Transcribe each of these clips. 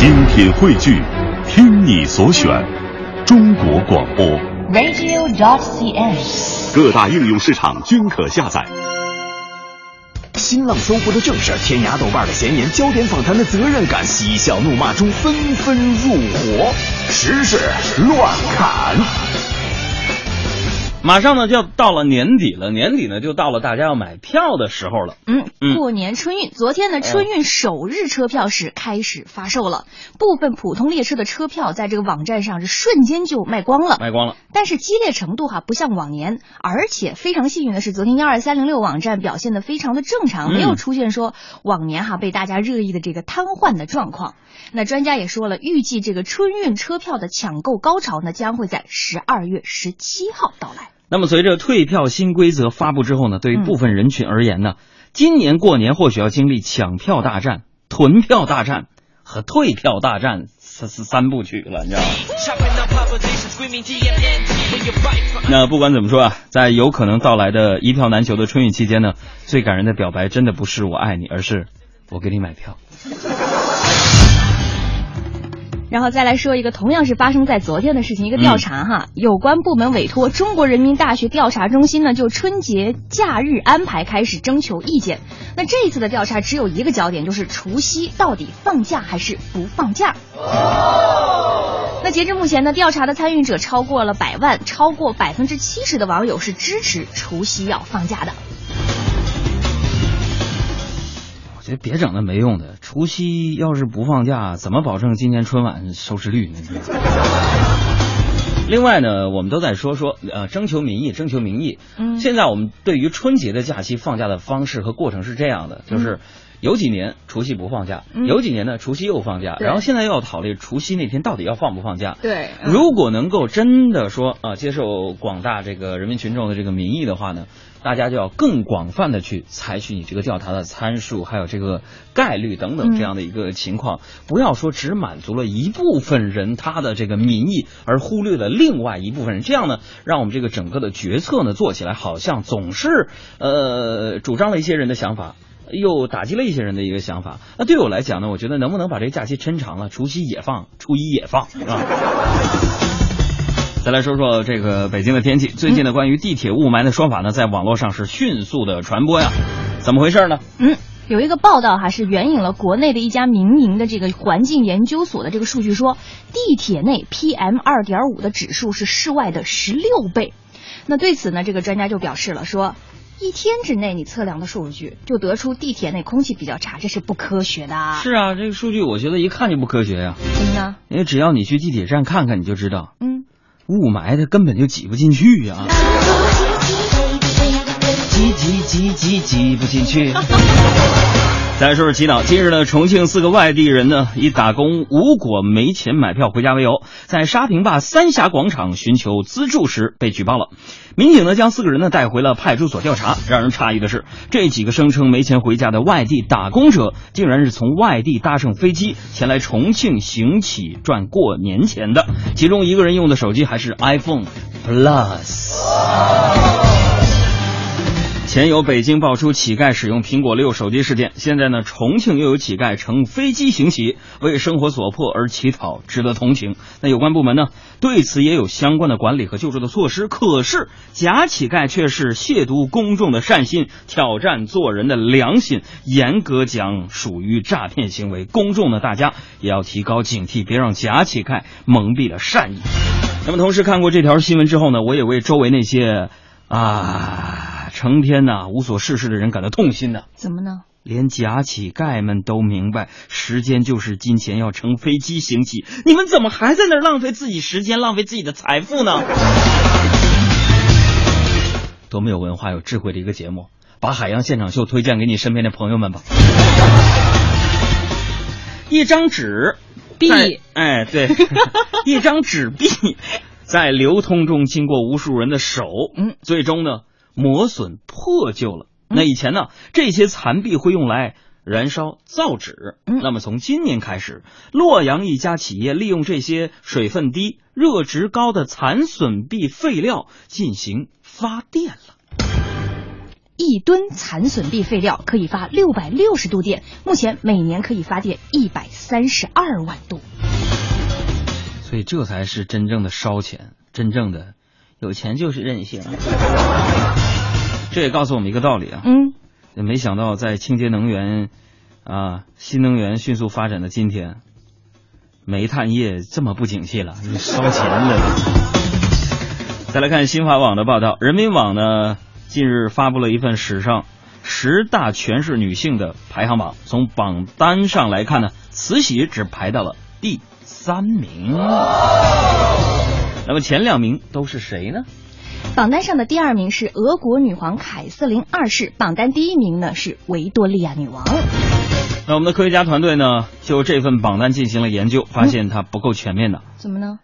精品汇聚，听你所选，中国广播。radio.dot.cn，。各大应用市场均可下载。新浪搜狐的正事，天涯豆瓣的闲言，焦点访谈的责任感，嬉笑怒骂中纷纷入伙，时事乱砍。马上呢就要到了年底了，年底呢就到了大家要买票的时候了。嗯嗯，过年春运，昨天呢，春运首日车票是开始发售了，部分普通列车的车票在这个网站上是瞬间就卖光了，卖光了。但是激烈程度哈不像往年，而且非常幸运的是，昨天幺二三零六网站表现的非常的正常，嗯没有出现说往年哈被大家热议的这个瘫痪的状况。那专家也说了，预计这个春运车票的抢购高潮呢将会在十二月十七号到来。那么随着退票新规则发布之后呢，对于部分人群而言呢，今年过年或许要经历抢票大战、囤票大战和退票大战三三三部曲了，你知道吗？那不管怎么说啊，在有可能到来的一票难求的春运期间呢，最感人的表白真的不是我爱你，而是我给你买票。然后再来说一个同样是发生在昨天的事情，一个调查哈，有关部门委托中国人民大学调查中心呢，就春节假日安排开始征求意见。那这一次的调查只有一个焦点，就是除夕到底放假还是不放假。那截至目前呢，调查的参与者超过了百万，超过百分之七十的网友是支持除夕要放假的。我觉得别整那没用的，除夕要是不放假，怎么保证今年春晚收视率呢？另外呢，我们都在说说呃征求民意，征求民意。嗯现在我们对于春节的假期放假的方式和过程是这样的，就是有几年除夕不放假，嗯有几年呢除夕又放假，然后现在又要考虑除夕那天到底要放不放假。对如果能够真的说啊、接受广大这个人民群众的这个民意的话呢，大家就要更广泛的去采取你这个调查的参数，还有这个概率等等嗯这样的一个情况，不要说只满足了一部分人他的这个民意，而忽略了另外一部分人，这样呢，让我们这个整个的决策呢做起来好像总是呃主张了一些人的想法。又打击了一些人的一个想法。那对我来讲呢，我觉得能不能把这个假期抻长了，除夕也放，初一也放，是吧？再来说说这个北京的天气。最近呢，关于地铁雾霾的说法呢，在网络上是迅速的传播呀。怎么回事呢？嗯，有一个报道哈是援引了国内的一家民营的这个环境研究所的这个数据说，地铁内 PM 二点五的指数是室外的十六倍。那对此呢，这个专家就表示了说。一天之内，你测量的数据就得出地铁内空气比较差，这是不科学的。是啊，这个数据我觉得一看就不科学呀。怎么呢？因为只要你去地铁站看看，你就知道，嗯，雾霾它根本就挤不进去呀。挤挤挤挤挤不进去。再说说祈祷。近日呢，重庆四个外地人呢，以打工无果、没钱买票回家为由，在沙坪坝三峡广场寻求资助时被举报了。民警呢，将四个人呢带回了派出所调查。让人诧异的是，这几个声称没钱回家的外地打工者，竟然是从外地搭乘飞机前来重庆行乞赚过年钱的。其中一个人用的手机还是 iPhone Plus。前有北京爆出乞丐使用苹果六手机事件，现在呢，重庆又有乞丐乘飞机行乞，为生活所迫而乞讨，值得同情。那有关部门呢，对此也有相关的管理和救助的措施。可是假乞丐却是亵渎公众的善心，挑战做人的良心，严格讲属于诈骗行为。公众呢，大家也要提高警惕，别让假乞丐蒙蔽了善意。那么，同时看过这条新闻之后呢，我也为周围那些啊。成天呐、无所事事的人感到痛心呐、怎么呢？连假乞丐们都明白，时间就是金钱，要乘飞机行乞。你们怎么还在那儿浪费自己时间，浪费自己的财富呢？多么有文化、有智慧的一个节目！把《海洋现场秀》推荐给你身边的朋友们吧。一张纸，币哎，对，一张纸币在流通中经过无数人的手，嗯，最终呢磨损破旧了。那以前呢，这些残币会用来燃烧造纸。嗯那么从今年开始，洛阳一家企业利用这些水分低、热值高的残损币废料进行发电了。一吨残损壁废料可以发六百六十度电，目前每年可以发电一百三十二万度。所以这才是真正的烧钱，真正的有钱就是任性。这也告诉我们一个道理啊，嗯，也没想到在清洁能源啊、新能源迅速发展的今天，煤炭业这么不景气了，烧钱的。再来看新华网的报道，人民网呢近日发布了一份史上十大全是女性的排行榜，从榜单上来看呢，慈禧只排到了第三名。那么前两名都是谁呢？榜单上的第二名是俄国女皇凯瑟琳二世，榜单第一名呢是维多利亚女王。那我们的科学家团队呢，就这份榜单进行了研究，发现它不够全面的。怎么呢？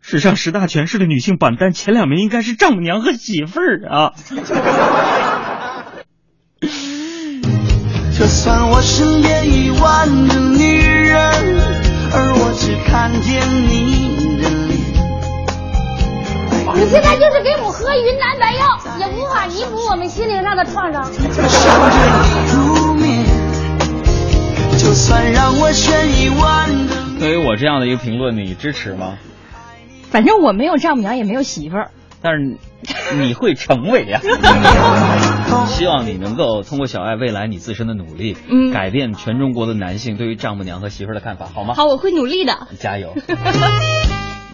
史上十大权势的女性榜单前两名应该是丈母娘和媳妇儿啊。就算我身边一万个女人，而我只看见你。你现在就是给我喝云南白药，也无法弥补我们心灵上的创伤。就算让我选一万个。对于我这样的一个评论，你支持吗？反正我没有丈母娘，也没有媳妇儿。但是你会成为呀、希望你能够通过小爱未来你自身的努力，嗯改变全中国的男性对于丈母娘和媳妇儿的看法，好吗？好，我会努力的。加油。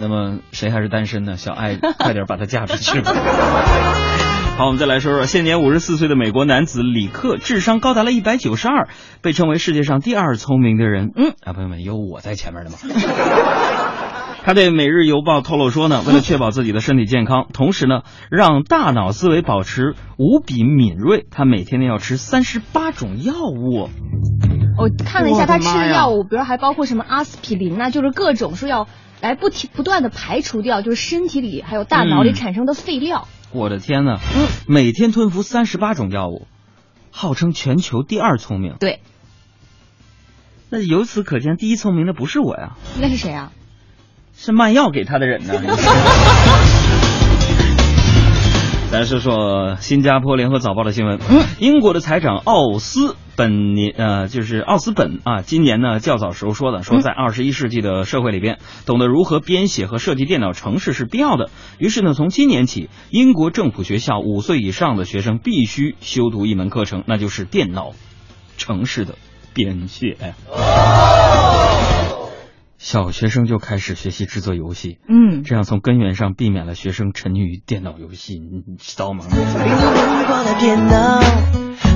那么谁还是单身呢？小爱，快点把她嫁出去吧。好，我们再来说说，现年五十四岁的美国男子李克，智商高达了一百九十二，被称为世界上第二聪明的人。嗯，啊，朋友们，有我在前面的吗？他对《每日邮报》透露说呢，为了确保自己的身体健康，同时呢，让大脑思维保持无比敏锐，他每天呢要吃三十八种药物。我看了一下他吃的药物，比如还包括什么阿司匹林呐、就是各种说要来不停不断的排除掉，就是身体里还有大脑里嗯产生的废料。我的天呐，嗯，每天吞服三十八种药物，号称全球第二聪明。对，那由此可见，第一聪明的不是我呀，那是谁啊？是卖药给他的人呢。咱说说新加坡联合早报的新闻。嗯英国的财长奥斯本年呃，就是奥斯本啊，今年呢较早时候说的，说在二十一世纪的社会里边，懂得如何编写和设计电脑程式是必要的。于是呢，从今年起，英国政府学校五岁以上的学生必须修读一门课程，那就是电脑城市的编写。小学生就开始学习制作游戏，嗯，这样从根源上避免了学生沉溺于电脑游戏，你知道吗？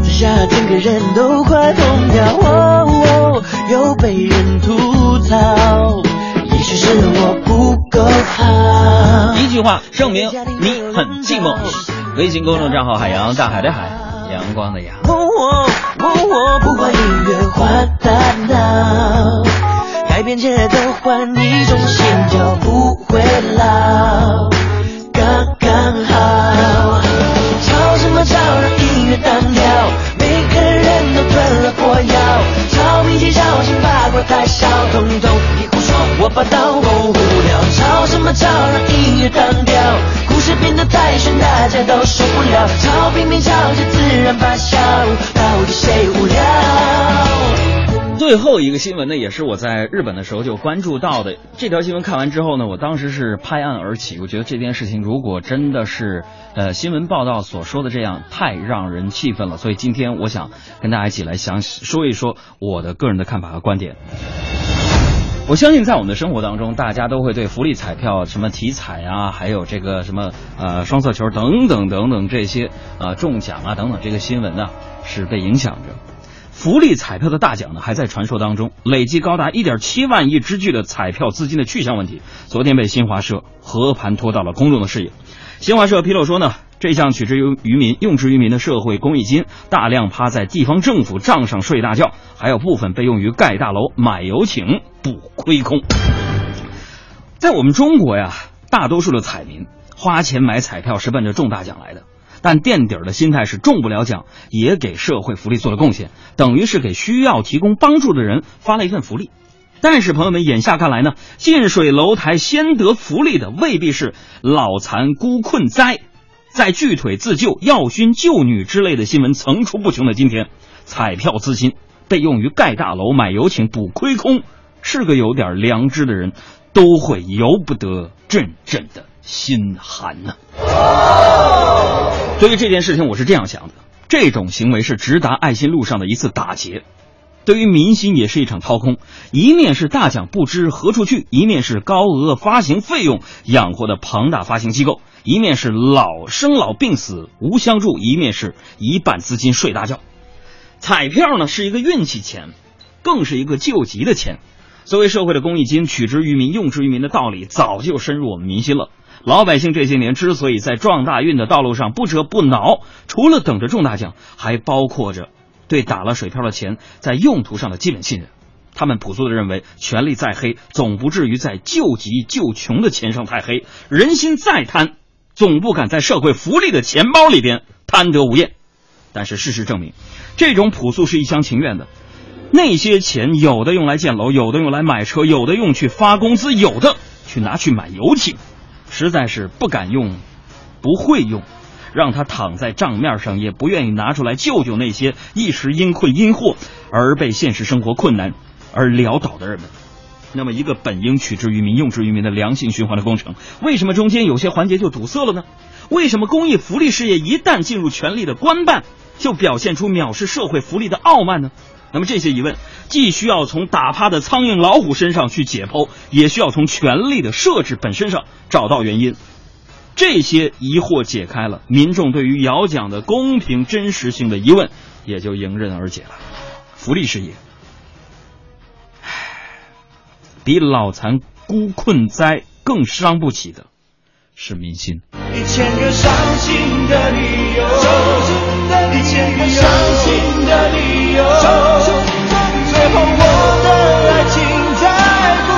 下整个人都快疯掉。哦哦，又被人吐槽，也许是我不够好。一句话证明你很寂寞。微信公众账号海洋大海的海，阳光的阳。哦哦哦哦，不管音乐换大脑，改变节奏换一种线条不会老，刚刚好。吵什么吵，让音乐单调，每个人都吞了火药，吵脾气，吵醒八卦太少，统统你胡说，我把刀我无聊。吵什么吵，让音乐单调，故事变得太悬，大家都受不了。吵拼命吵着自最后一个新闻呢，也是我在日本的时候就关注到的。这条新闻看完之后呢，我当时是拍案而起。我觉得这件事情如果真的是呃新闻报道所说的这样，太让人气愤了。所以今天我想跟大家一起来详细说一说我的个人的看法和观点。我相信在我们的生活当中，大家都会对福利彩票、什么体彩啊，还有这个什么呃双色球等等等等这些呃中奖啊等等这个新闻呢，是被影响着。福利彩票的大奖呢，还在传说当中，累计高达1.7万亿之巨的彩票资金的去向问题，昨天被新华社和盘托到了公众的视野。新华社披露说呢，这项取之于于民、用之于民的社会公益金，大量趴在地方政府账上睡大觉，还有部分被用于盖大楼、买游艇，补亏空。在我们中国呀，大多数的彩民花钱买彩票是奔着中大奖来的。但垫底儿的心态是中不了奖，也给社会福利做了贡献，等于是给需要提供帮助的人发了一份福利。但是朋友们，眼下看来呢，近水楼台先得福利的未必是老残孤困灾，在锯腿自救、药熏救女之类的新闻层出不穷的今天，彩票资金被用于盖大楼、买游艇、补亏空，是个有点良知的人，都会由不得阵阵的心寒呢。对于这件事情，我是这样想的：这种行为是直达爱心路上的一次打劫。对于民心也是一场掏空，一面是大奖不知何处去，一面是高额发行费用养活的庞大发行机构，一面是老生老病死无相助，一面是一半资金睡大觉。彩票呢是一个运气钱，更是一个救急的钱。作为社会的公益金，取之于民，用之于民的道理早就深入我们民心了。老百姓这些年之所以在撞大运的道路上不折不挠，除了等着中大奖，还包括着。对打了水漂的钱在用途上的基本信任，他们朴素的认为，权力再黑，总不至于在救急救穷的钱上太黑；人心再贪，总不敢在社会福利的钱包里边贪得无厌。但是事实证明，这种朴素是一厢情愿的。那些钱有的用来建楼，有的用来买车，有的用去发工资，有的去拿去买游艇，实在是不敢用，不会用。让他躺在账面上，也不愿意拿出来救救那些一时因困因祸而被现实生活困难而潦倒的人们。那么，一个本应取之于民、用之于民的良性循环的工程，为什么中间有些环节就堵塞了呢？为什么公益福利事业一旦进入权力的官办，就表现出藐视社会福利的傲慢呢？那么，这些疑问既需要从打趴的苍蝇老虎身上去解剖，也需要从权力的设置本身上找到原因。这些疑惑解开了，民众对于摇奖的公平真实性的疑问也就迎刃而解了。福利事业，唉，比老残孤困灾更伤不起的是民心。一千个伤心的理由，一千个伤心的理由，最后我的爱情在不。